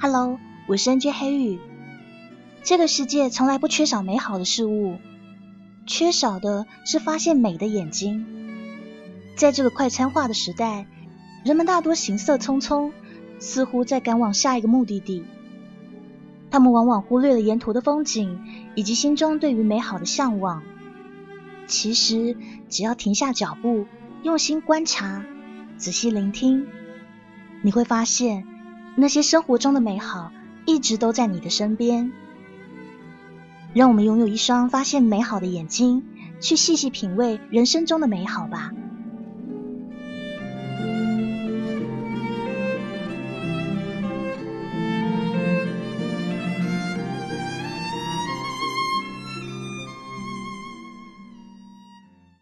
Hello，我是 NJ 黑羽。这个世界从来不缺少美好的事物，缺少的是发现美的眼睛。在这个快餐化的时代，人们大多行色匆匆，似乎在赶往下一个目的地。他们往往忽略了沿途的风景，以及心中对于美好的向往。其实，只要停下脚步，用心观察，仔细聆听，你会发现。那些生活中的美好一直都在你的身边，让我们拥有一双发现美好的眼睛，去细细品味人生中的美好吧。